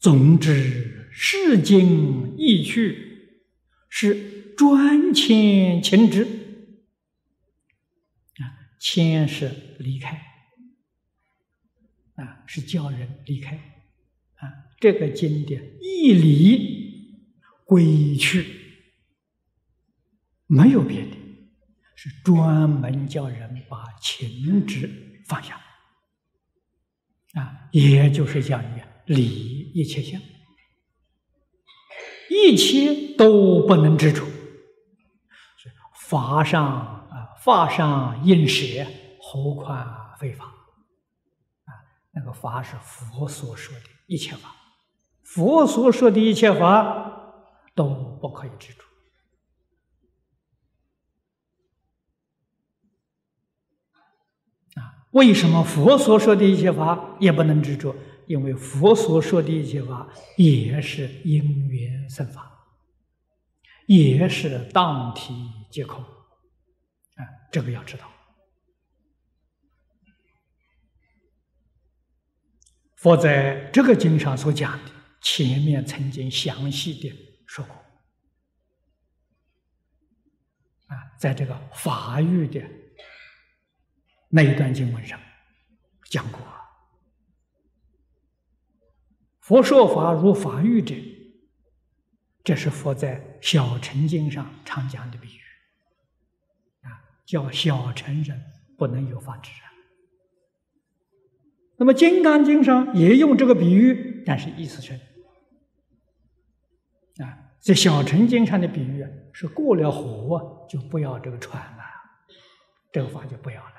总之，世经意趣是专牵情执啊，牵是离开啊，是叫人离开啊。这个经典一离归去，没有别的，是专门叫人把情执放下。啊，也就是讲理一切相，一切都不能执着。法上啊，法上应舍，何况非法？啊，那个法是佛所说的一切法，佛所说的一切法都不可以执着。为什么佛所说的一切法也不能执着？因为佛所说的一切法也是因缘生法，也是当体皆空。啊，这个要知道。佛在这个经上所讲的，前面曾经详细的说过。啊，在这个法语的。那一段经文上讲过，佛说法如法喻者，这是佛在小乘经上常讲的比喻，啊，叫小乘人不能有法执啊。那么《金刚经》上也用这个比喻，但是意思是，啊，在小乘经上的比喻是过了河就不要这个船了，这个法就不要了。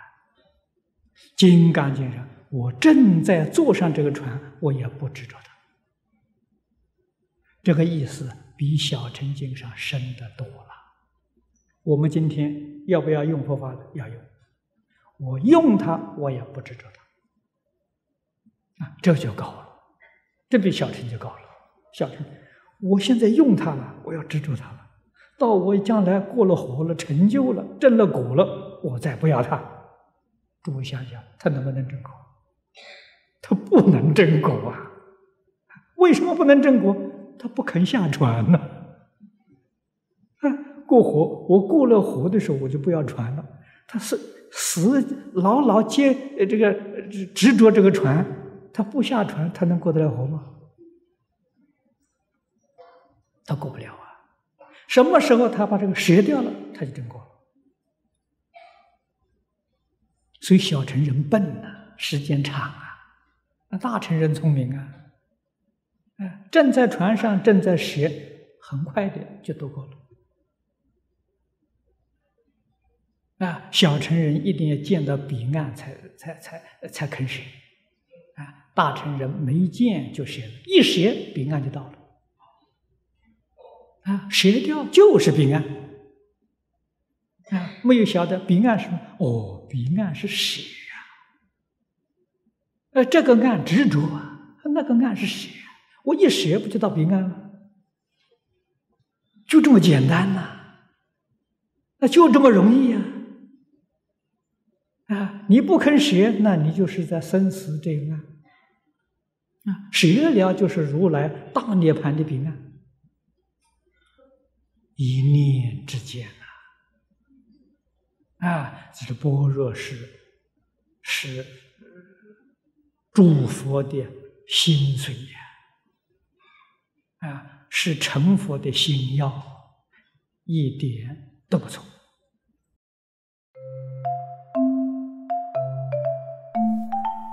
金刚经上，我正在坐上这个船，我也不执着它。这个意思比小乘经上深得多了。我们今天要不要用佛法？要用。我用它，我也不执着它。啊，这就高了，这比小乘就高了。小乘，我现在用它了，我要执着它了。到我将来过了火了，成就了，证了果了，我再不要它。诸位想想，他能不能证果？他不能证果啊！为什么不能证果？他不肯下船呢。啊，过河，我过了河的时候，我就不要船了。他是死牢牢接这个执着这个船，他不下船，他能过得了河吗？他过不了啊！什么时候他把这个舍掉了，他就真过了。所以小乘人笨呐，时间长啊；那大乘人聪明啊，正在船上，正在学，很快的就渡过了。啊，小乘人一定要见到彼岸才才才才肯学，啊，大乘人没见就学，一学彼岸就到了，啊，学掉就是彼岸。啊，没有晓得彼岸什么？哦，彼岸是舍啊。呃，这个岸执着啊，那个岸是舍。我一舍不就到彼岸了？就这么简单呐，那就这么容易呀。啊，你不肯舍，那你就是在生死这一岸。啊，舍了就是如来大涅盘的彼岸，一念之间。啊，这是般若是是诸佛的心髓呀，啊，是成佛的心药，一点都不错。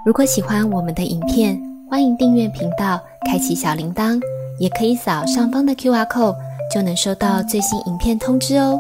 如果喜欢我们的影片，欢迎订阅频道，开启小铃铛，也可以扫上方的 Q R code，就能收到最新影片通知哦。